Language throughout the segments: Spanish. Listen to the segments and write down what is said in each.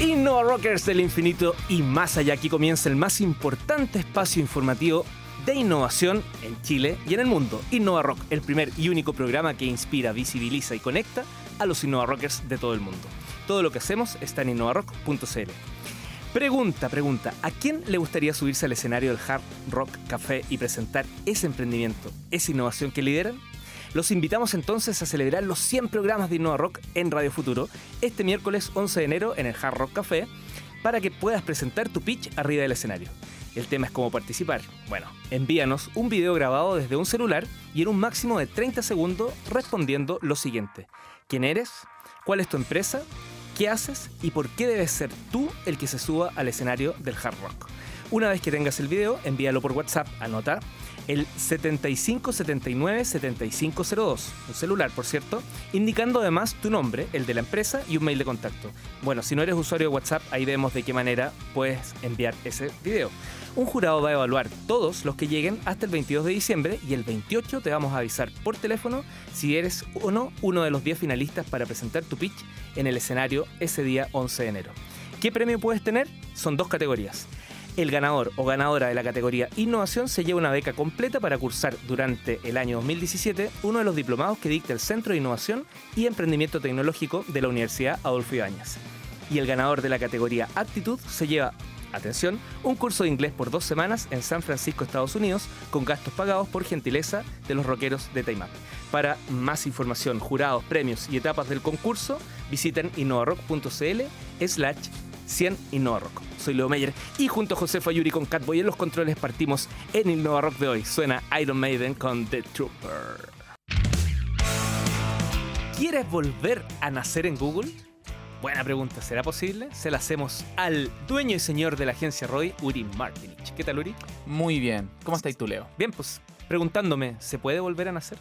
Innova Rockers del infinito y más allá. Aquí comienza el más importante espacio informativo de innovación en Chile y en el mundo. Innova Rock, el primer y único programa que inspira, visibiliza y conecta a los Innova Rockers de todo el mundo. Todo lo que hacemos está en innovarock.cl. Pregunta, pregunta, ¿a quién le gustaría subirse al escenario del Hard Rock Café y presentar ese emprendimiento, esa innovación que lideran? Los invitamos entonces a celebrar los 100 programas de Innova Rock en Radio Futuro este miércoles 11 de enero en el Hard Rock Café para que puedas presentar tu pitch arriba del escenario. El tema es cómo participar. Bueno, envíanos un video grabado desde un celular y en un máximo de 30 segundos respondiendo lo siguiente. ¿Quién eres? ¿Cuál es tu empresa? ¿Qué haces? ¿Y por qué debes ser tú el que se suba al escenario del hard rock? Una vez que tengas el video, envíalo por WhatsApp, anota el 7579 7502, un celular por cierto, indicando además tu nombre, el de la empresa y un mail de contacto. Bueno, si no eres usuario de WhatsApp, ahí vemos de qué manera puedes enviar ese video. Un jurado va a evaluar todos los que lleguen hasta el 22 de diciembre y el 28 te vamos a avisar por teléfono si eres o no uno de los 10 finalistas para presentar tu pitch en el escenario ese día 11 de enero. ¿Qué premio puedes tener? Son dos categorías. El ganador o ganadora de la categoría Innovación se lleva una beca completa para cursar durante el año 2017 uno de los diplomados que dicta el Centro de Innovación y Emprendimiento Tecnológico de la Universidad Adolfo Ibáñez. Y el ganador de la categoría Aptitud se lleva atención, un curso de inglés por dos semanas en San Francisco, Estados Unidos, con gastos pagados por gentileza de los rockeros de Time Para más información, jurados, premios y etapas del concurso, visiten innovarock.cl slash 100 Rock. Soy Leo Meyer y junto a José Fayuri con Catboy en los controles partimos en Innova Rock de hoy. Suena Iron Maiden con The Trooper. ¿Quieres volver a nacer en Google? Buena pregunta, ¿será posible? Se la hacemos al dueño y señor de la agencia Roy, Uri Martinich. ¿Qué tal, Uri? Muy bien. ¿Cómo estáis tú, Leo? Bien, pues preguntándome, ¿se puede volver a nacer?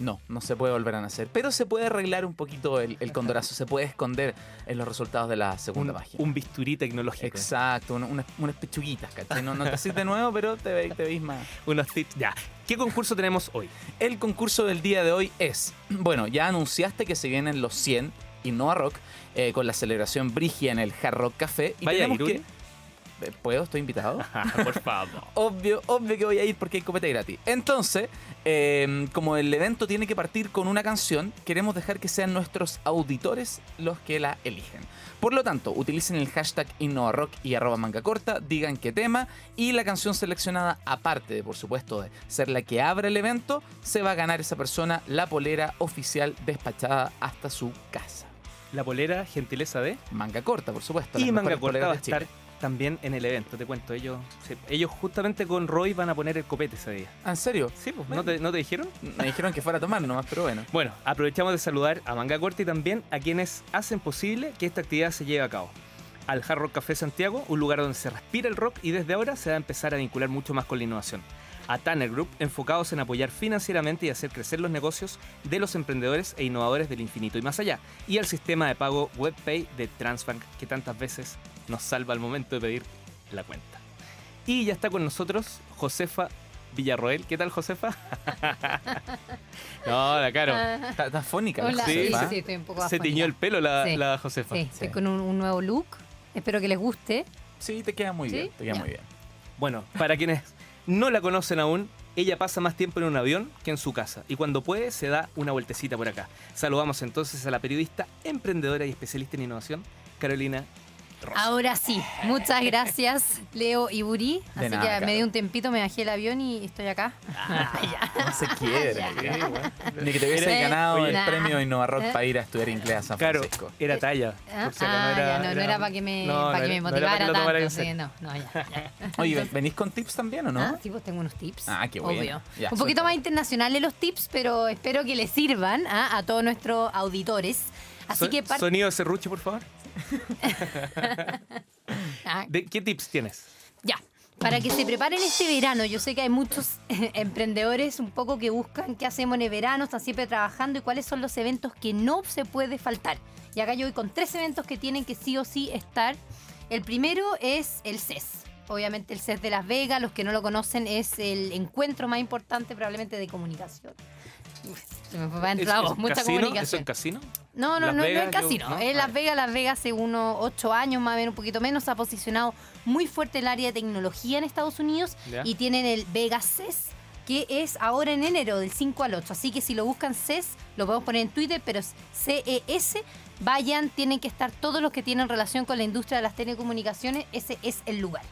No, no se puede volver a nacer. Pero se puede arreglar un poquito el, condorazo. Se puede esconder en los resultados de la segunda página. Un bisturí tecnológico. Exacto, unas pechuguitas, ¿cachai? No, te haces de nuevo, pero te, veis, te más. Unos tips. Ya. ¿Qué concurso tenemos hoy? El concurso del día de hoy es. Bueno, ya anunciaste que se vienen los 100 Innova Rock eh, con la celebración Brigia en el Hard Rock Café. Y Vaya tenemos que ¿Puedo? ¿Estoy invitado? Por favor. obvio, obvio que voy a ir porque hay copete gratis. Entonces, em, como el evento tiene que partir con una canción, queremos dejar que sean nuestros auditores los que la eligen. Por lo tanto, utilicen el hashtag InnovaRock y arroba manga corta, digan qué tema y la canción seleccionada, aparte de por supuesto de ser la que abre el evento, se va a ganar esa persona la polera oficial despachada hasta su casa. La polera, gentileza de manga corta, por supuesto. Y manga corta va a estar también en el evento, te cuento. Ellos ellos justamente con Roy van a poner el copete ese día. ¿Ah, ¿En serio? Sí, pues. ¿No te, ¿No te dijeron? Me dijeron que fuera a tomar nomás, pero bueno. Bueno, aprovechamos de saludar a Manga Corta y también a quienes hacen posible que esta actividad se lleve a cabo. Al Hard Rock Café Santiago, un lugar donde se respira el rock y desde ahora se va a empezar a vincular mucho más con la innovación a Tanner Group, enfocados en apoyar financieramente y hacer crecer los negocios de los emprendedores e innovadores del infinito y más allá, y al sistema de pago WebPay de Transbank que tantas veces nos salva al momento de pedir la cuenta. Y ya está con nosotros Josefa Villarroel. ¿Qué tal, Josefa? no, la caro. Está, fónica. Hola. Sí, sí, estoy un poco Se tiñó el pelo la, Josefa. Sí, estoy con un, nuevo look. Espero que les guste. Sí, te queda muy bien. Te queda muy bien. Bueno, para quienes no la conocen aún, ella pasa más tiempo en un avión que en su casa y cuando puede se da una vueltecita por acá. Saludamos entonces a la periodista, emprendedora y especialista en innovación, Carolina Ahora sí, muchas gracias, Leo y Buri. Así que me di un tempito, me bajé el avión y estoy acá. Ah, no se quiere. Ni que te hubiese ganado el premio Innova Rock ¿Eh? para ir a estudiar inglés a San Francisco. Claro, era talla. Ah, no, era, no, era, para que me, para que me motivara tanto. Sí, no, no, ya, Oye, ¿venís con tips también o no? Ah, sí, pues tengo unos tips. Ah, qué bueno. un poquito más internacionales los tips, pero espero que les sirvan ¿ah? a todos nuestros auditores. Así que Sonido de serrucho, por favor. Ah. ¿Qué tips tienes? Ya. Para que se preparen este verano, yo sé que hay muchos emprendedores un poco que buscan qué hacemos en el verano, están siempre trabajando y cuáles son los eventos que no se puede faltar. Y acá yo voy con tres eventos que tienen que sí o sí estar. El primero es el CES. Obviamente el CES de Las Vegas, los que no lo conocen, es el encuentro más importante probablemente de comunicación se me fue para ¿Es- adentro la es voz, mucha casino? ¿Eso en casino? No, no, Las no, no Vegas, es yo- casino. no, es Las vale. Vegas, Las Vegas hace unos ocho años, más o menos, un poquito menos, se ha posicionado muy fuerte en el área de tecnología en Estados Unidos y tienen el Vegas CES, que es ahora en enero, del 5 al 8. Así que si lo buscan CES, lo podemos poner en Twitter, pero es CES. Vayan, tienen que estar todos los que tienen relación con la industria de las telecomunicaciones, ese es el lugar.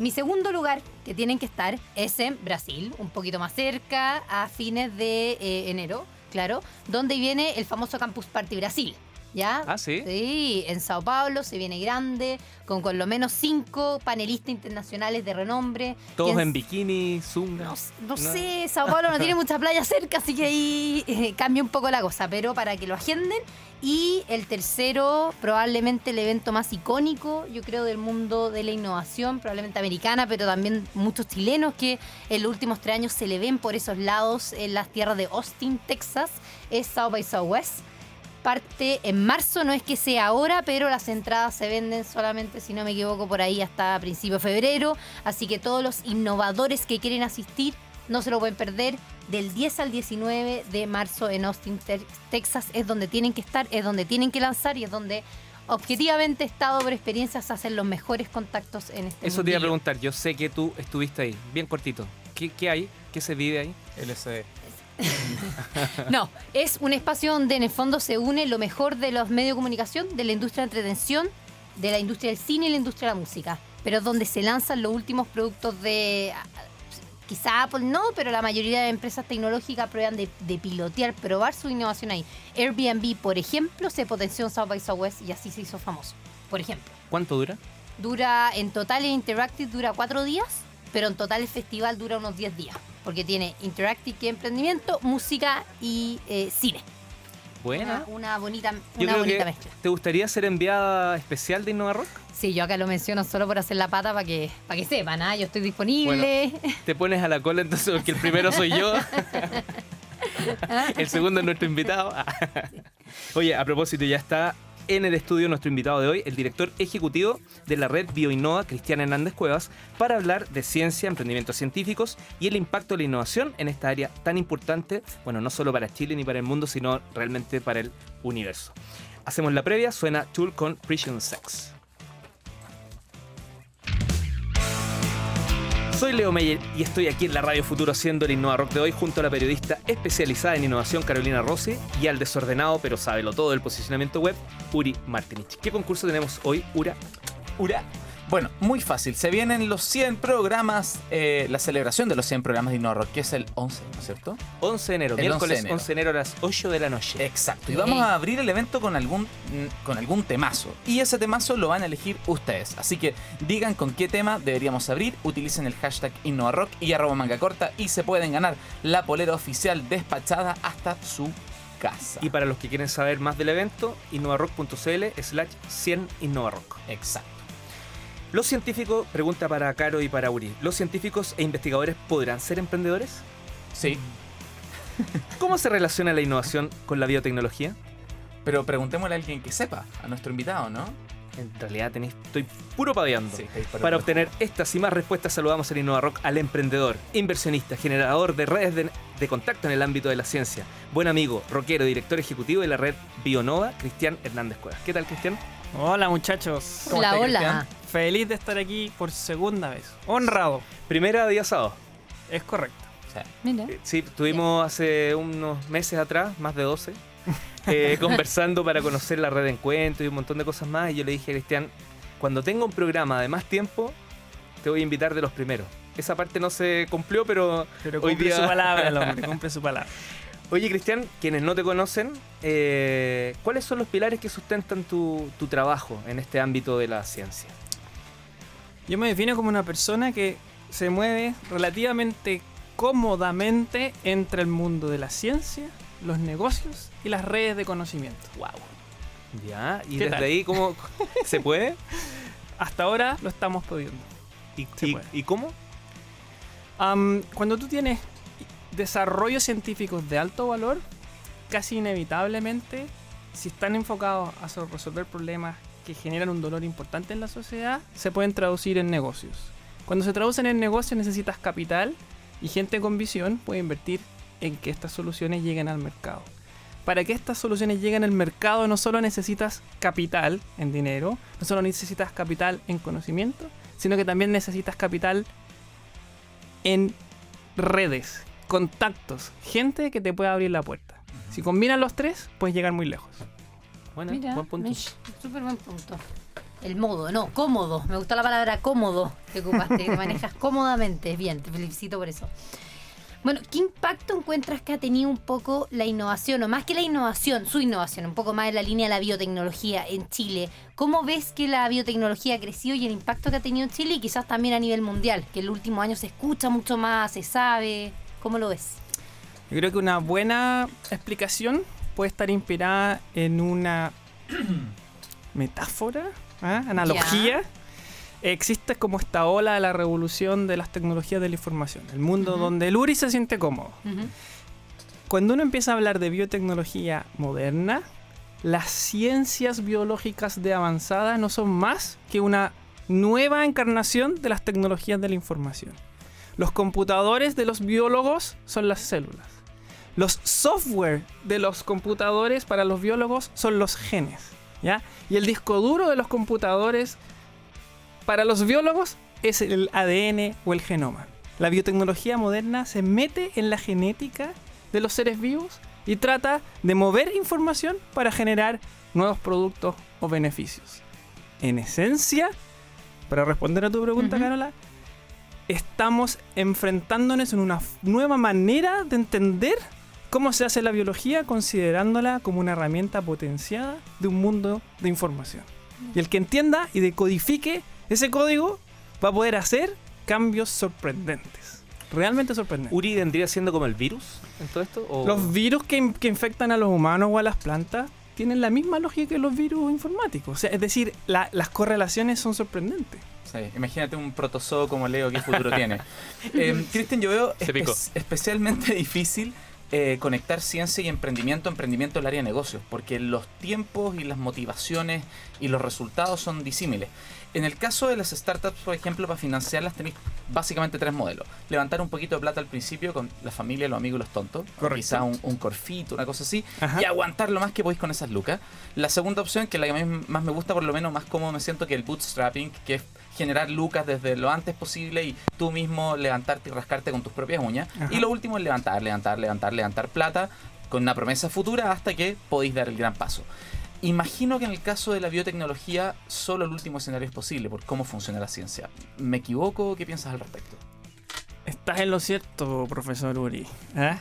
Mi segundo lugar que tienen que estar es en Brasil, un poquito más cerca, a fines de eh, enero, claro, donde viene el famoso Campus Party Brasil. ¿Ya? Ah, ¿sí? Sí, en Sao Paulo se viene grande, con con lo menos cinco panelistas internacionales de renombre. Todos en bikini, zunga. no, no sé, Sao Paulo no tiene mucha playa cerca, así que ahí eh, cambia un poco la cosa, pero para que lo agenden. Y el tercero, probablemente el evento más icónico, yo creo, del mundo de la innovación, probablemente americana, pero también muchos chilenos que en los últimos tres años se le ven por esos lados en las tierras de Austin, Texas, es South by Southwest. Parte en marzo, no es que sea ahora, pero las entradas se venden solamente, si no me equivoco, por ahí hasta principio de febrero. Así que todos los innovadores que quieren asistir no se lo pueden perder. Del 10 al 19 de marzo en Austin, Te- Texas, es donde tienen que estar, es donde tienen que lanzar y es donde objetivamente, estado por experiencia, se hacen los mejores contactos en este Eso te iba a preguntar. Yo sé que tú estuviste ahí. Bien cortito. ¿Qué, qué hay? ¿Qué se vive ahí? LCD. No, es un espacio donde en el fondo se une lo mejor de los medios de comunicación, de la industria de entretención, de la industria del cine y la industria de la música. Pero es donde se lanzan los últimos productos de. Quizá Apple no, pero la mayoría de empresas tecnológicas prueban de, de pilotear, probar su innovación ahí. Airbnb, por ejemplo, se potenció en South by Southwest y así se hizo famoso. Por ejemplo. ¿Cuánto dura? Dura, en total en Interactive dura cuatro días, pero en total el festival dura unos 10 días. Porque tiene Interactive, emprendimiento, música y eh, cine. Buena. Una, una bonita, Yo una creo bonita que mezcla. ¿Te gustaría ser enviada especial de Innova Rock? Sí, yo acá lo menciono solo por hacer la pata para que, para que sepan, ¿ah? Yo estoy disponible. Te pones a la cola entonces porque el primero soy yo. el segundo es nuestro invitado. Oye, a propósito, ya está en el estudio nuestro invitado de hoy, el director ejecutivo de la red BioInnova, Cristian Hernández Cuevas, para hablar de ciencia, emprendimientos científicos y el impacto de la innovación en esta área tan importante, bueno, no solo para Chile ni para el mundo, sino realmente para el universo. Hacemos la previa, suena Tool con Prison Sex. Soy Leo Meyer y estoy aquí en la Radio Futuro haciendo el Innova Rock de hoy junto a la periodista especializada en innovación Carolina Rossi y al desordenado pero sábelo todo del posicionamiento web Uri Martinich. ¿Qué concurso tenemos hoy, Ura? Ura. Bueno, muy fácil. Se vienen los 100 programas, eh, la celebración de los 100 programas de Innova Rock, que es el 11, ¿no es cierto? 11 de enero, El 11 de miércoles enero. 11 de enero a las 8 de la noche. Exacto. Y vamos a abrir el evento con algún, mm, con algún temazo. Y ese temazo lo van a elegir ustedes. Así que digan con qué tema deberíamos abrir. Utilicen el hashtag InnovaRock y arroba manga corta y se pueden ganar la polera oficial despachada hasta su casa. Y para los que quieren saber más del evento, innovarock.cl slash 100 innovarock. Exacto. Los científicos, pregunta para Caro y para Uri, ¿los científicos e investigadores podrán ser emprendedores? Sí. ¿Cómo se relaciona la innovación con la biotecnología? Pero preguntémosle a alguien que sepa, a nuestro invitado, ¿no? En realidad tenéis, estoy puro padeando. Sí, para- obtener estas y más respuestas saludamos en InnovaRock al emprendedor, inversionista, generador de redes de, de contacto en el ámbito de la ciencia, buen amigo, rockero, director ejecutivo de la red Bionova, Cristian Hernández Cuevas. ¿Qué tal, Cristian? Hola muchachos, ¿Cómo Hola, hola. Cristian? feliz de estar aquí por segunda vez. Honrado, Primera día sábado. es correcto. O sea, Mira. Eh, Sí, estuvimos hace unos meses atrás, más de 12, eh, conversando para conocer la red de encuentros y un montón de cosas más. Y yo le dije a Cristian, cuando tenga un programa de más tiempo, te voy a invitar de los primeros. Esa parte no se cumplió, pero Pero Hoy cumple día- su palabra el hombre, cumple su palabra. Oye, Cristian, quienes no te conocen, eh, ¿cuáles son los pilares que sustentan tu, tu trabajo en este ámbito de la ciencia? Yo me defino como una persona que se mueve relativamente cómodamente entre el mundo de la ciencia, los negocios y las redes de conocimiento. Wow. Ya, y ¿Qué desde tal? ahí, ¿cómo se puede? Hasta ahora lo estamos pudiendo. ¿Y, y- y cómo? Cuando tú tienes desarrollos científicos de alto valor, casi inevitablemente, si están enfocados a so- resolver problemas que generan un dolor importante en la sociedad, se pueden traducir en negocios. Cuando se traducen en negocios necesitas capital y gente con visión puede invertir en que estas soluciones lleguen al mercado. Para que estas soluciones lleguen al mercado no solo necesitas capital en dinero, no solo necesitas capital en conocimiento, sino que también necesitas capital en redes, contactos, gente que te pueda abrir la puerta. Si combinas los tres, puedes llegar muy lejos. Bueno, Mira, buen punto. Súper buen punto. El modo, no, cómodo. Me gustó la palabra cómodo que ocupaste, que manejas cómodamente. Bien, te felicito por eso. Bueno, ¿qué impacto encuentras que ha tenido un poco la innovación, o más que la innovación, su innovación, un poco más en la línea de la biotecnología en Chile? ¿Cómo ves que la biotecnología ha crecido y el impacto que ha tenido en Chile y quizás también a nivel mundial? Que en el último año se escucha mucho más, se sabe. ¿Cómo lo ves? Yo creo que una buena explicación puede estar inspirada en una metáfora, ¿ah? analogía. Existe como esta ola de la revolución de las tecnologías de la información, el mundo donde el URI se siente cómodo. Cuando uno empieza a hablar de biotecnología moderna, las ciencias biológicas de avanzada no son más que una nueva encarnación de las tecnologías de la información. Los computadores de los biólogos son las células. Los software de los computadores para los biólogos son los genes. ¿ya? Y el disco duro de los computadores para los biólogos es el ADN o el genoma. La biotecnología moderna se mete en la genética de los seres vivos y trata de mover información para generar nuevos productos o beneficios. En esencia, para responder a tu pregunta. Carola, estamos enfrentándonos en una nueva manera de entender cómo se hace la biología considerándola como una herramienta potenciada de un mundo de información. Y el que entienda y decodifique ese código va a poder hacer cambios sorprendentes. Realmente sorprendentes. ¿Uri vendría siendo como el virus en todo esto? O... Los virus que, in- que infectan a los humanos o a las plantas tienen la misma lógica que los virus informáticos. O sea, es decir, la- las correlaciones son sorprendentes. Sí, imagínate un protozoo como Leo, ¿qué futuro tiene? Eh, Cristian, yo veo espe- especialmente difícil eh, conectar ciencia y emprendimiento, emprendimiento en el área de negocios, porque los tiempos y las motivaciones y los resultados son disímiles. En el caso de las startups, por ejemplo, para financiarlas tenéis básicamente tres modelos. Levantar un poquito de plata al principio con la familia, los amigos y los tontos. Correcto. Quizá un, un corfito, una cosa así. Ajá. Y aguantar lo más que podéis con esas lucas. La segunda opción, que es la que a mí más me gusta, por lo menos más cómodo me siento, que el bootstrapping, que es generar lucas desde lo antes posible y tú mismo levantarte y rascarte con tus propias uñas. Ajá. Y lo último es levantar, levantar, levantar, levantar plata con una promesa futura hasta que podéis dar el gran paso. Imagino que en el caso de la biotecnología solo el último escenario es posible por cómo funciona la ciencia. ¿Me equivoco? ¿Qué piensas al respecto? Estás en lo cierto, profesor Uri. ¿eh?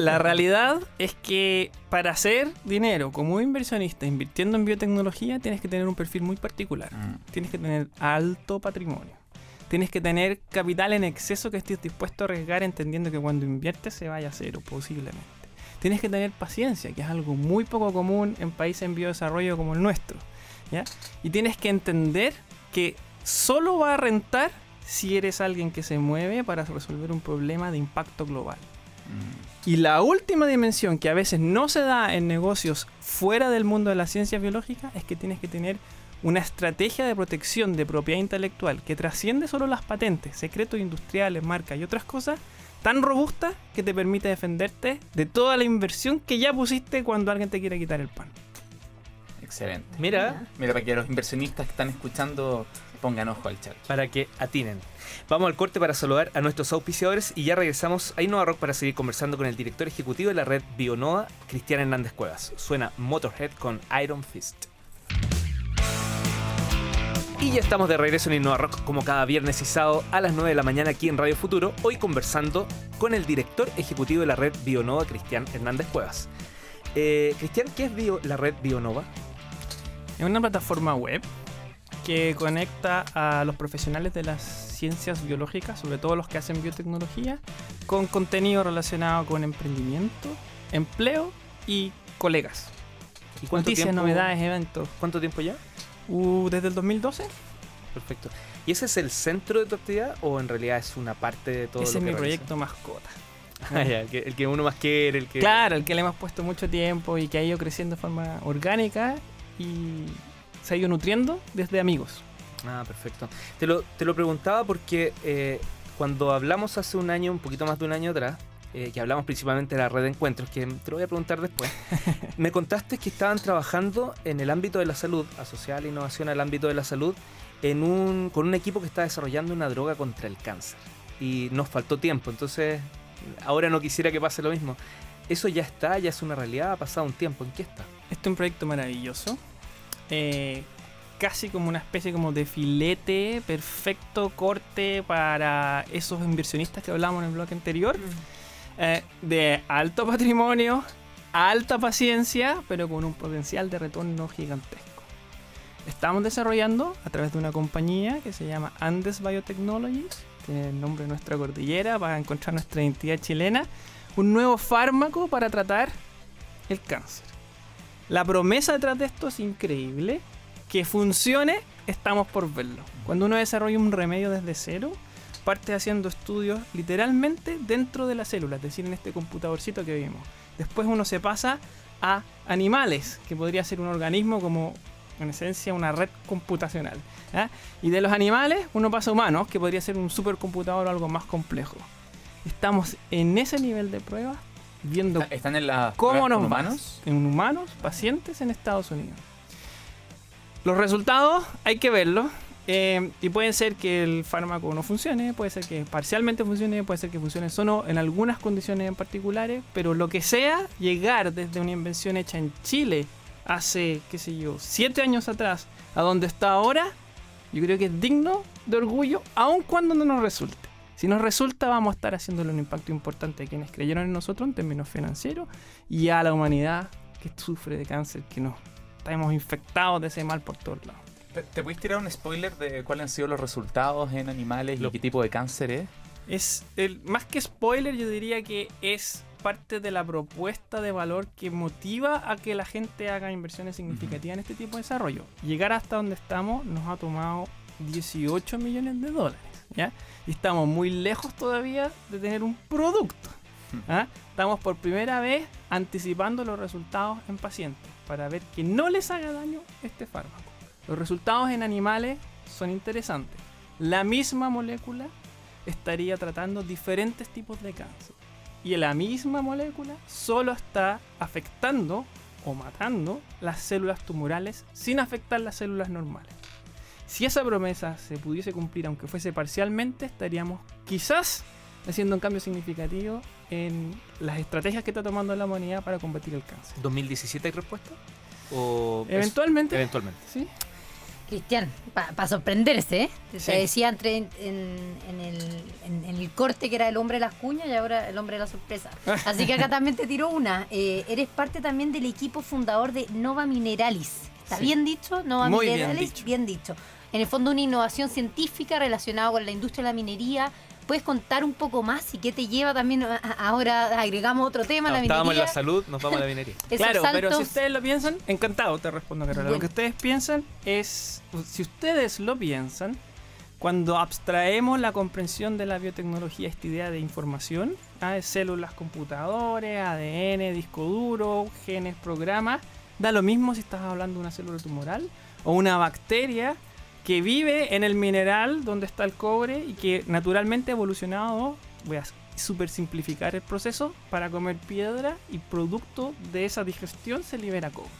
La realidad es que para hacer dinero como inversionista invirtiendo en biotecnología tienes que tener un perfil muy particular. Tienes que tener alto patrimonio. Tienes que tener capital en exceso que estés dispuesto a arriesgar entendiendo que cuando inviertes se vaya a cero, posiblemente. Tienes que tener paciencia, que es algo muy poco común en países en biodesarrollo como el nuestro. ¿ya? Y tienes que entender que solo va a rentar si eres alguien que se mueve para resolver un problema de impacto global. Y la última dimensión que a veces no se da en negocios fuera del mundo de las ciencias biológicas es que tienes que tener una estrategia de protección de propiedad intelectual que trasciende solo las patentes, secretos industriales, marcas y otras cosas, tan robusta que te permite defenderte de toda la inversión que ya pusiste cuando alguien te quiere quitar el pan. Excelente. Mira, Mira, para que los inversionistas que están escuchando pongan ojo al chat. para que atinen. Vamos al corte para saludar a nuestros auspiciadores y ya regresamos a Innova Rock para seguir conversando con el director ejecutivo de la red Bionova, Cristian Hernández Cuevas. Suena Motorhead con Iron Fist. Y ya estamos de regreso en Innova Rock como cada viernes y sábado a las 9 de la mañana aquí en Radio Futuro, hoy conversando con el director ejecutivo de la red Bionova, Cristian Hernández Cuevas. Eh, Cristian, ¿qué es Bio- la red Bionova? Es una plataforma web que conecta a los profesionales de las ciencias biológicas, sobre todo los que hacen biotecnología, con contenido relacionado con emprendimiento, empleo y colegas. ¿Y cuánto Noticias, tiempo- novedades, eventos. ¿Cuánto tiempo ya? Uh, desde el 2012, Perfecto. ¿Y ese es el centro de tu actividad o en realidad es una parte de todo ese lo es que mi realizas? proyecto mascota. Ah, ya, el, que, el que uno más quiere, el que... Claro, el que le hemos puesto mucho tiempo y que ha ido creciendo de forma orgánica y se ha ido nutriendo desde amigos. Ah, perfecto. Te lo, te lo preguntaba porque eh, cuando hablamos hace un año, un poquito más de un año atrás, eh, que hablamos principalmente de la red de encuentros, que te lo voy a preguntar después, me contaste que estaban trabajando en el ámbito de la salud, asociada a la innovación al ámbito de la salud, en un, con un equipo que está desarrollando una droga contra el cáncer. Y nos faltó tiempo, entonces ahora no quisiera que pase lo mismo. ¿Eso ya está? ¿Ya es una realidad? ¿Ha pasado un tiempo? ¿En qué está? Este es un proyecto maravilloso. Eh, casi como una especie como de filete, perfecto corte para esos inversionistas que hablábamos en el bloque anterior. Eh, de alto patrimonio, alta paciencia, pero con un potencial de retorno gigantesco. Estamos desarrollando a través de una compañía que se llama Andes Biotechnologies, tiene el nombre de nuestra cordillera para encontrar nuestra identidad chilena, un nuevo fármaco para tratar el cáncer. La promesa detrás de esto es increíble. Que funcione, estamos por verlo. Cuando uno desarrolla un remedio desde cero, parte haciendo estudios literalmente dentro de la célula, es decir, en este computadorcito que vimos. Después uno se pasa a animales, que podría ser un organismo como en esencia una red computacional. Y de los animales uno pasa a humanos, que podría ser un supercomputador o algo más complejo. Estamos en ese nivel de pruebas viendo ¿Están en la cómo nos humanos? va en humanos, pacientes en Estados Unidos. Los resultados hay que verlos. eh, y puede ser que el fármaco no funcione, puede ser que parcialmente funcione, puede ser que funcione solo en algunas condiciones en particulares, pero lo que sea, llegar desde una invención hecha en Chile hace, qué sé yo, siete años atrás a donde está ahora, yo creo que es digno de orgullo, aun cuando no nos resulte. Si nos resulta, vamos a estar haciéndole un impacto importante a quienes creyeron en nosotros en términos financieros y a la humanidad que sufre de cáncer, que nos estamos infectados de ese mal por todos lados. ¿Te, te puedes tirar un spoiler de cuáles han sido los resultados en animales Lo- y qué tipo de cáncer es? Es el, más que spoiler, yo diría que es parte de la propuesta de valor que motiva a que la gente haga inversiones significativas en este tipo de desarrollo. Llegar hasta donde estamos nos ha tomado 18 millones de dólares, Y estamos muy lejos todavía de tener un producto. ¿ah? Estamos por primera vez anticipando los resultados en pacientes para ver que no les haga daño este fármaco. Los resultados en animales son interesantes. La misma molécula estaría tratando diferentes tipos de cáncer. Y la misma molécula solo está afectando o matando las células tumorales sin afectar las células normales. Si esa promesa se pudiese cumplir, aunque fuese parcialmente, estaríamos quizás haciendo un cambio significativo en las estrategias que está tomando la humanidad para combatir el cáncer. ¿2017 hay respuesta? ¿O es- Eventualmente, Eventualmente. sí. Cristian, para sorprenderse, ¿eh? Te Sí. decía entre en, en- en el, en- en el corte que era el hombre de las cuñas y ahora el hombre de la sorpresa. Así que acá también te tiró una. Eh, eres parte también del equipo fundador de Nova Mineralis. ¿Está Sí. bien dicho? Nova Muy bien Mineralis, dicho. bien dicho. En el fondo una innovación científica relacionada con la industria de la minería. ¿Puedes contar un poco más y qué te lleva también? a- Ahora agregamos otro tema, la Estábamos en minería. la salud, nos vamos a la minería. Claro, pero si ustedes lo piensan, encantado te respondo, Carola. Lo Bueno. que ustedes piensan es, si ustedes lo piensan, cuando abstraemos la comprensión de la biotecnología, esta idea de información, ¿ah? de células, computadores, ADN, disco duro, genes, programas, da lo mismo si estás hablando de una célula tumoral o una bacteria que vive en el mineral donde está el cobre y que naturalmente ha evolucionado, voy a super simplificar el proceso, para comer piedra y producto de esa digestión se libera cobre.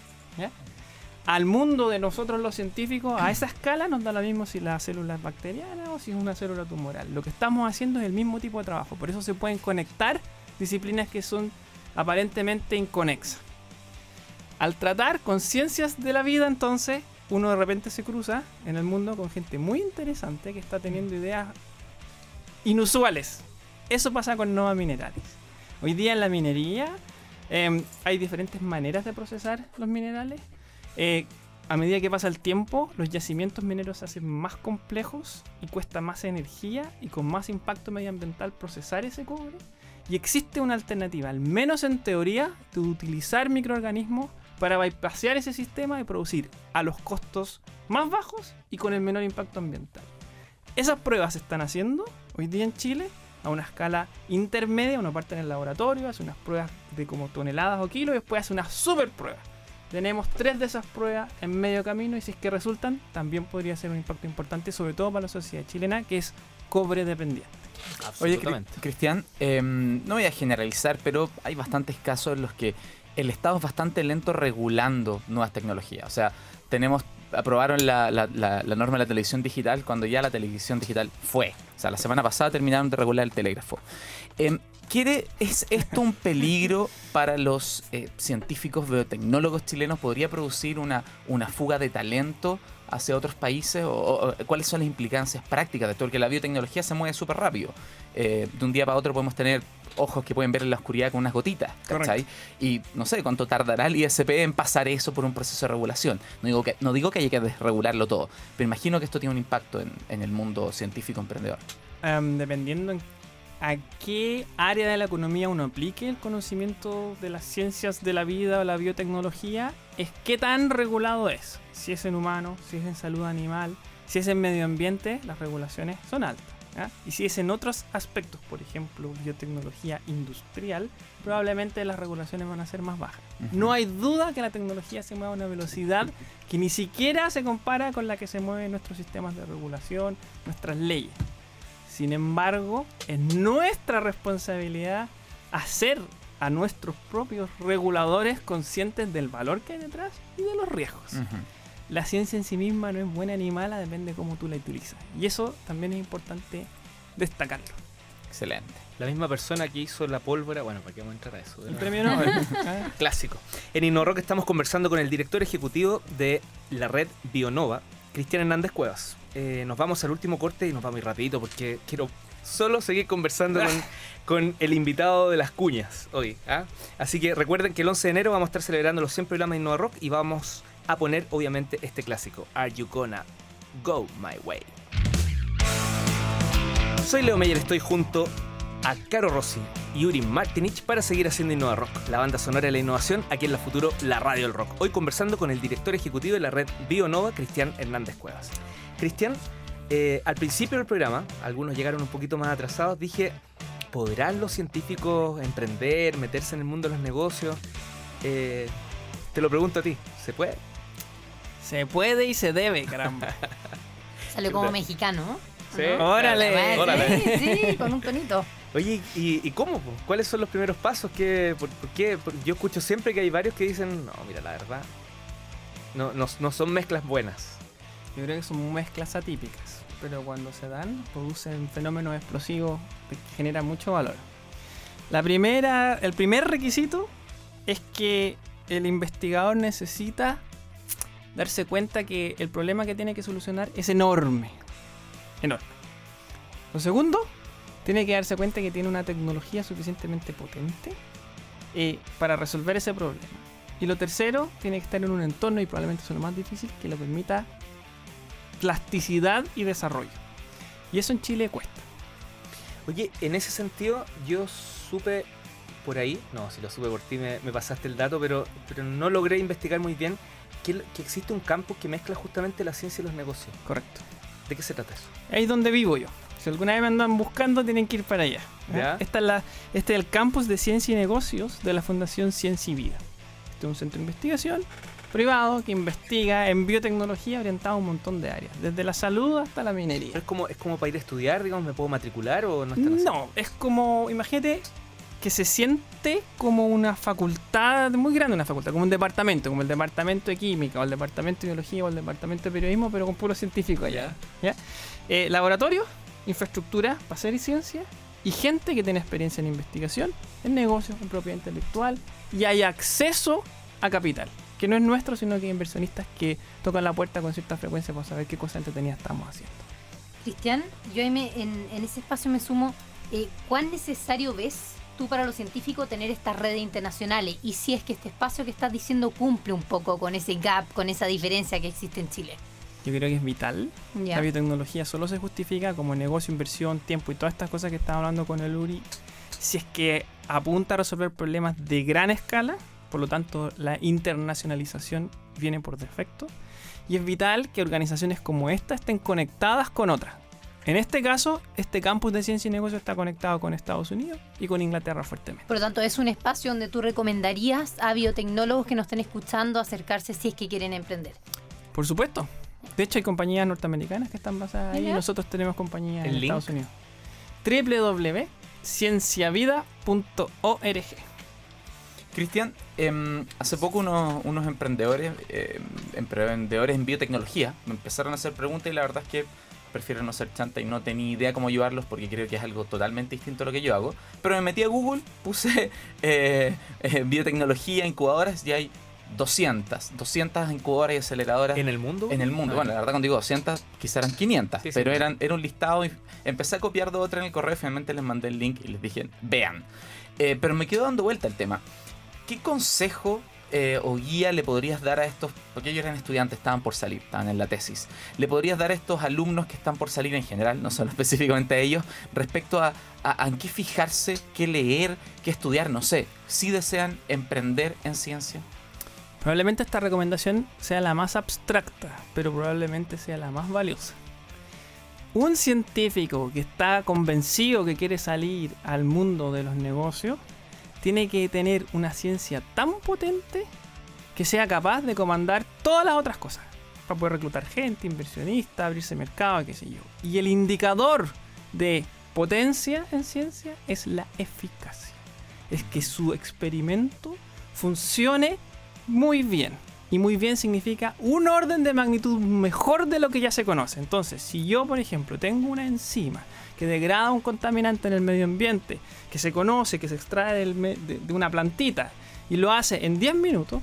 Al mundo de nosotros los científicos, a esa escala nos da lo mismo si la célula es bacteriana o si es una célula tumoral. Lo que estamos haciendo es el mismo tipo de trabajo, por eso se pueden conectar disciplinas que son aparentemente inconexas. Al tratar conciencias de la vida, entonces, uno de repente se cruza en el mundo con gente muy interesante que está teniendo ideas inusuales. Eso pasa con Nova Minerales. Hoy día en la minería eh, hay diferentes maneras de procesar los minerales. Eh, a medida que pasa el tiempo, los yacimientos mineros se hacen más complejos y cuesta más energía y con más impacto medioambiental procesar ese cobre. Y existe una alternativa, al menos en teoría, de utilizar microorganismos para bypassear ese sistema y producir a los costos más bajos y con el menor impacto ambiental. Esas pruebas se están haciendo hoy día en Chile a una escala intermedia. Uno parte en el laboratorio, hace unas pruebas de como toneladas o kilos y después hace una super prueba. Tenemos tres de esas pruebas en medio camino y si es que resultan, también podría ser un impacto importante, sobre todo para la sociedad chilena, que es cobre dependiente. Oye. Cristian, em, no voy a generalizar, pero hay bastantes casos en los que el Estado es bastante lento regulando nuevas tecnologías. O sea, tenemos aprobaron la, norma de la televisión digital cuando ya la televisión digital fue. O sea, la semana pasada terminaron de regular el telégrafo. Em, ¿quiere, ¿Es esto un peligro para los eh, científicos biotecnólogos chilenos? ¿Podría producir una, una fuga de talento hacia otros países? ¿O, o- cuáles son las implicancias prácticas de esto? Porque la biotecnología se mueve súper rápido. Eh, de un día para otro podemos tener ojos que pueden ver en la oscuridad con unas gotitas, ¿cachai? Y no sé cuánto tardará el ISP en pasar eso por un proceso de regulación. No digo que, no digo que haya que desregularlo todo, pero imagino que esto tiene un impacto en, en el mundo científico emprendedor. Em, dependiendo en a qué área de la economía uno aplique el conocimiento de las ciencias de la vida o la biotecnología, es qué tan regulado es. Si es en humano, si es en salud animal, si es en medio ambiente, las regulaciones son altas. Y si es en otros aspectos, por ejemplo, biotecnología industrial, probablemente las regulaciones van a ser más bajas. No hay duda que la tecnología se mueve a una velocidad que ni siquiera se compara con la que se mueven nuestros sistemas de regulación, nuestras leyes. Sin embargo, es nuestra responsabilidad hacer a nuestros propios reguladores conscientes del valor que hay detrás y de los riesgos. La ciencia en sí misma no es buena ni mala, depende de cómo tú la utilizas. Y eso también es importante destacarlo. Excelente. La misma persona que hizo la pólvora, bueno, ¿para qué vamos a entrar a eso? El premio Nobel. ¿ah? Clásico. En InnoRock estamos conversando con el director ejecutivo de la red Bionova, Cristian Hernández Cuevas. Eh, nos vamos al último corte y nos vamos muy rapidito porque quiero solo seguir conversando con, con el invitado de las cuñas hoy. ¿ah? Así que recuerden que el 11 de enero vamos a estar celebrando los 100 programas de InnoRock y vamos a poner obviamente este clásico, Are You Gonna Go My Way? Soy Leo Meyer, estoy junto a Caro Rossi y Yuri Martinich para seguir haciendo Innova Rock, la banda sonora de la innovación aquí en la futuro, la radio del rock. Hoy conversando con el director ejecutivo de la red Bionova, Cristian Hernández Cuevas. Cristian, eh, al principio del programa, algunos llegaron un poquito más atrasados, dije, ¿podrán los científicos emprender, meterse en el mundo de los negocios? Eh, te lo pregunto a ti, ¿se puede? Se puede y se debe, caramba. Salió como mexicano. ¿no? Sí. ¿No? Órale. Órale. Sí, sí, con un tonito. Oye, ¿y, y cómo? ¿Cuáles son los primeros pasos? ¿Qué, por, por qué? Yo escucho siempre que hay varios que dicen, no, mira, la verdad, no, no, no son mezclas buenas. Yo creo que son mezclas atípicas, pero cuando se dan, producen fenómenos explosivos que generan mucho valor. La primera, el primer requisito es que el investigador necesita darse cuenta que el problema que tiene que solucionar es enorme. Enorme. Lo segundo, tiene que darse cuenta que tiene una tecnología suficientemente potente eh, para resolver ese problema. Y lo tercero, tiene que estar en un entorno, y probablemente es lo más difícil, que le permita plasticidad y desarrollo. Y eso en Chile cuesta. Oye, en ese sentido, yo supe por ahí, no, si lo supe por ti me, me pasaste el dato, pero, pero no logré investigar muy bien que, que existe un campus que mezcla justamente la ciencia y los negocios. Correcto. ¿De qué se trata eso? Ahí es donde vivo yo. Si alguna vez me andan buscando, tienen que ir para allá. Ya. Esta es la, este es el campus de ciencia y negocios de la Fundación Ciencia y Vida. Este es un centro de investigación privado que investiga en biotecnología orientado a un montón de áreas, desde la salud hasta la minería. Es como, es como para ir a estudiar, digamos, ¿me puedo matricular o no están así? No, es como, imagínate que se siente como una facultad, muy grande una facultad, como un departamento, como el departamento de química, o el departamento de biología, o el departamento de periodismo, pero con puro científico allá. ¿ya? Eh, laboratorio, infraestructura para hacer ciencia, y gente que tiene experiencia en investigación, en negocios, en propiedad intelectual, y hay acceso a capital, que no es nuestro, sino que inversionistas que tocan la puerta con cierta frecuencia para saber qué cosa entretenida estamos haciendo. Cristian, yo ahí me- en, en ese espacio me sumo, eh, ¿cuán necesario ves tú para los científicos tener estas redes internacionales? Y si es que este espacio que estás diciendo cumple un poco con ese gap, con esa diferencia que existe en Chile. Yo creo que es vital Ya. La biotecnología solo se justifica como negocio, inversión, tiempo y todas estas cosas que estaba hablando con el Uri si es que apunta a resolver problemas de gran escala, por lo tanto la internacionalización viene por defecto, y es vital que organizaciones como esta estén conectadas con otras. En este caso, este campus de ciencia y negocio está conectado con Estados Unidos y con Inglaterra fuertemente. Por lo tanto, es un espacio donde tú recomendarías a biotecnólogos que nos estén escuchando acercarse si es que quieren emprender. Por supuesto. De hecho, hay compañías norteamericanas que están basadas ahí y nosotros tenemos compañías ¿El en link? Estados Unidos. www.cienciavida.org. Cristian, em, hace poco unos, unos emprendedores, em, emprendedores en biotecnología, me empezaron a hacer preguntas y la verdad es que prefiero no ser chanta y no tenía idea cómo ayudarlos porque creo que es algo totalmente distinto a lo que yo hago. Pero me metí a Google, puse eh, eh, biotecnología, incubadoras y hay 200, 200 incubadoras y aceleradoras ¿En el mundo? en el mundo. Ah, Bueno, la verdad cuando digo 200, quizás eran 500, Sí, sí. pero eran, era un listado y empecé a copiar dos o tres en el correo, finalmente les mandé el link y les dije, vean. Eh, pero me quedó dando vuelta el tema. ¿Qué consejo eh, o guía le podrías dar a estos, porque ellos eran estudiantes, estaban por salir, estaban en la tesis, le podrías dar a estos alumnos que están por salir en general, no solo específicamente a ellos, respecto a, a, a qué fijarse, qué leer, qué estudiar, no sé, si desean emprender en ciencia? Probablemente esta recomendación sea la más abstracta, pero probablemente sea la más valiosa. Un científico que está convencido que quiere salir al mundo de los negocios tiene que tener una ciencia tan potente que sea capaz de comandar todas las otras cosas. Para poder reclutar gente, inversionistas, abrirse mercado, qué sé yo. Y el indicador de potencia en ciencia es la eficacia. Es que su experimento funcione muy bien. Y muy bien significa un orden de magnitud mejor de lo que ya se conoce. Entonces, si yo, por ejemplo, tengo una enzima que degrada un contaminante en el medio ambiente, que se conoce, que se extrae de, de una plantita, y lo hace en 10 minutos,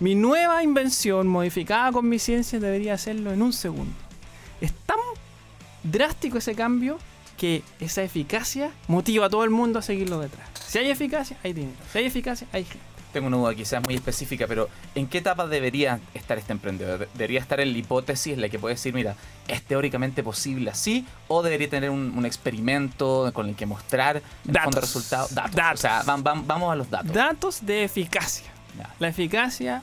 mi nueva invención modificada con mi ciencia debería hacerlo en un segundo. Es tan drástico ese cambio que esa eficacia motiva a todo el mundo a seguirlo detrás. Si hay eficacia, hay dinero. Si hay eficacia, hay gente. Tengo una duda quizás muy específica, pero ¿en qué etapa debería estar este emprendedor? ¿Debería estar en la hipótesis en la que puede decir, mira, es teóricamente posible así? ¿O debería tener un, un experimento con el que mostrar Datos. resultados? Datos. Datos. O sea, vam- vam- vamos a los datos. Datos de eficacia. Ya. La eficacia.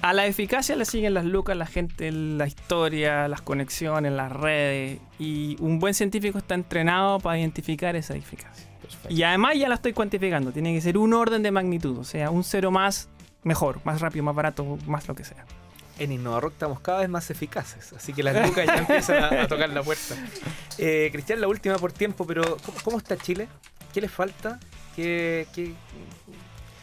A la eficacia le siguen las lucas, la gente, la historia, las conexiones, las redes. Y un buen científico está entrenado para identificar esa eficacia. Perfecto. Y además ya la estoy cuantificando. Tiene que ser un orden de magnitud. O sea, un cero más, mejor, más rápido, más barato, más lo que sea. En InnovaRock estamos cada vez más eficaces, así que las lucas ya empiezan a, a tocar la puerta. Eh, Cristian, la última por tiempo, pero ¿cómo, cómo está Chile? ¿Qué le falta? ¿Qué, qué-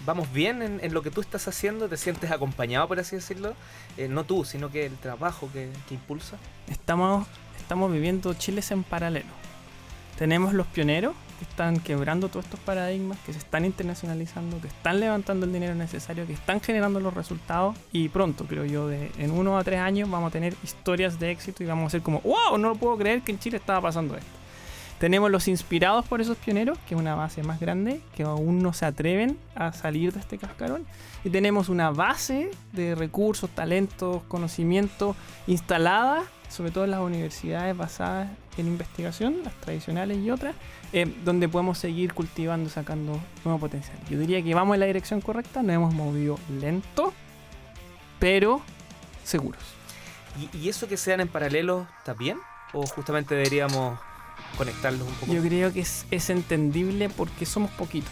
¿Vamos bien en, en lo que tú estás haciendo? ¿Te sientes acompañado, por así decirlo? Eh, no tú, sino que el trabajo que, que impulsa. Estamos, estamos viviendo chiles en paralelo. Tenemos los pioneros que están quebrando todos estos paradigmas, que se están internacionalizando, que están levantando el dinero necesario, que están generando los resultados y pronto, creo yo, de, en uno a tres años vamos a tener historias de éxito y vamos a ser como, wow, no lo puedo creer que en Chile estaba pasando esto. Tenemos los inspirados por esos pioneros, que es una base más grande, que aún no se atreven a salir de este cascarón. Y tenemos una base de recursos, talentos, conocimiento instalada, sobre todo en las universidades basadas en investigación, las tradicionales y otras, eh, donde podemos seguir cultivando, sacando nuevo potencial. Yo diría que vamos en la dirección correcta, nos hemos movido lento, pero seguros. ¿Y, y eso que sean en paralelo está bien? ¿O justamente deberíamos conectarlos un poco? Yo creo que es, es entendible porque somos poquitos.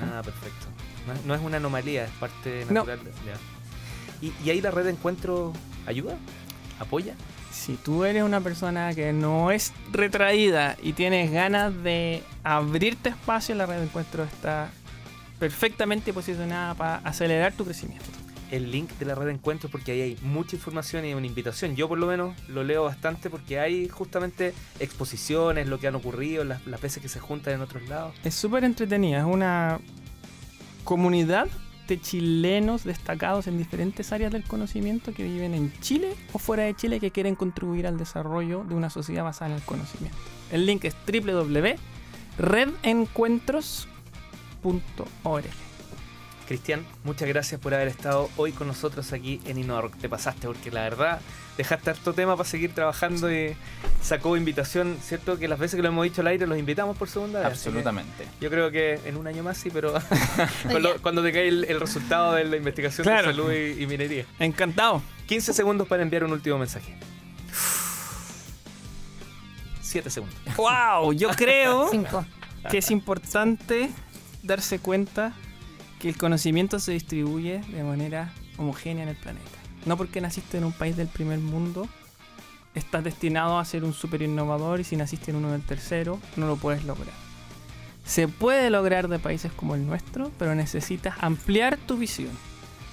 Ah, perfecto. No es, no es una anomalía, es parte No. natural. de- ya. ¿Y, ¿Y ahí la red de encuentro ayuda? ¿Apoya? Si tú eres una persona que no es retraída y tienes ganas de abrirte espacio, la red de encuentro está perfectamente posicionada para acelerar tu crecimiento. el link de la red de encuentros porque ahí hay mucha información y una invitación. Yo por lo menos lo leo bastante porque hay justamente exposiciones, lo que han ocurrido, las, las veces que se juntan en otros lados. Es súper entretenida, es una comunidad chilenos destacados en diferentes áreas del conocimiento que viven en Chile o fuera de Chile que quieren contribuir al desarrollo de una sociedad basada en el conocimiento. El link es www.redencuentros.org. Cristian, muchas gracias por haber estado hoy con nosotros aquí en InnovaRock. Te pasaste porque la verdad dejaste harto tema para seguir trabajando y sacó invitación, ¿cierto? Que las veces que lo hemos dicho al aire los invitamos por segunda vez. Absolutamente. Yo creo que en un año más sí, pero cuando, cuando te cae el, el resultado de la investigación Claro. de salud y, y minería. Encantado. 15 segundos para enviar un último mensaje. 7 segundos. ¡Wow! Yo creo Cinco. que es importante darse cuenta que el conocimiento se distribuye de manera homogénea en el planeta. No porque naciste en un país del primer mundo estás destinado a ser un super innovador y si naciste en uno del tercero, no lo puedes lograr. Se puede lograr de países como el nuestro, pero necesitas ampliar tu visión.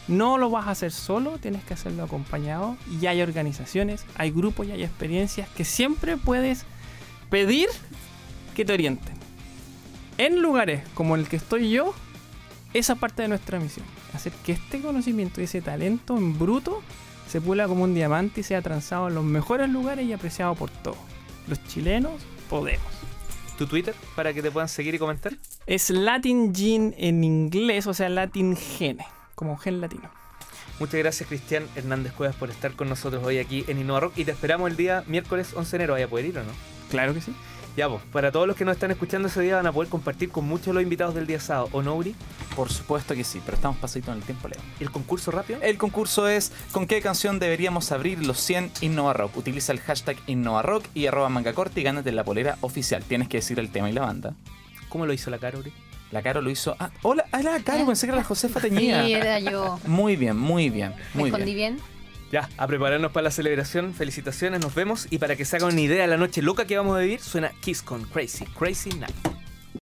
No lo vas a hacer solo, tienes que hacerlo acompañado y hay organizaciones, hay grupos y hay experiencias que siempre puedes pedir que te orienten. En lugares como el que estoy yo, esa parte de nuestra misión, hacer que este conocimiento y ese talento en bruto se pula como un diamante y sea transado en los mejores lugares y apreciado por todos. Los chilenos podemos. ¿Tu Twitter para que te puedan seguir y comentar? Es Latin Gene en inglés, o sea, Latin Gene, como gen latino. Muchas gracias Cristian Hernández Cuevas por estar con nosotros hoy aquí en Innova Rock y te esperamos el día miércoles 11 de enero. ¿Vaya a poder ir o no? Claro que sí. Ya, pues, para todos los que nos están escuchando ese día van a poder compartir con muchos de los invitados del día sábado, ¿o no, Uri? Por supuesto que sí, pero estamos pasaditos en el tiempo, Leo. ¿Y el concurso rápido? El concurso es ¿Con qué canción deberíamos abrir los 100 Innova Rock? Utiliza el hashtag Innova Rock y arroba manga corta y gánate la polera oficial. Tienes que decir el tema y la banda. ¿Cómo lo hizo la cara, Uri? La Caro lo hizo. Ah, hola, ah, la Caro, ¿Eh? pensé que era la Josefa Sí, Teñía. era yo. Muy bien, muy bien, ¿Me muy escondí bien. bien? Ya, a prepararnos para la celebración. Felicitaciones, nos vemos. Y para que se hagan una idea de la noche loca que vamos a vivir, suena Kiss con Crazy, Crazy Night.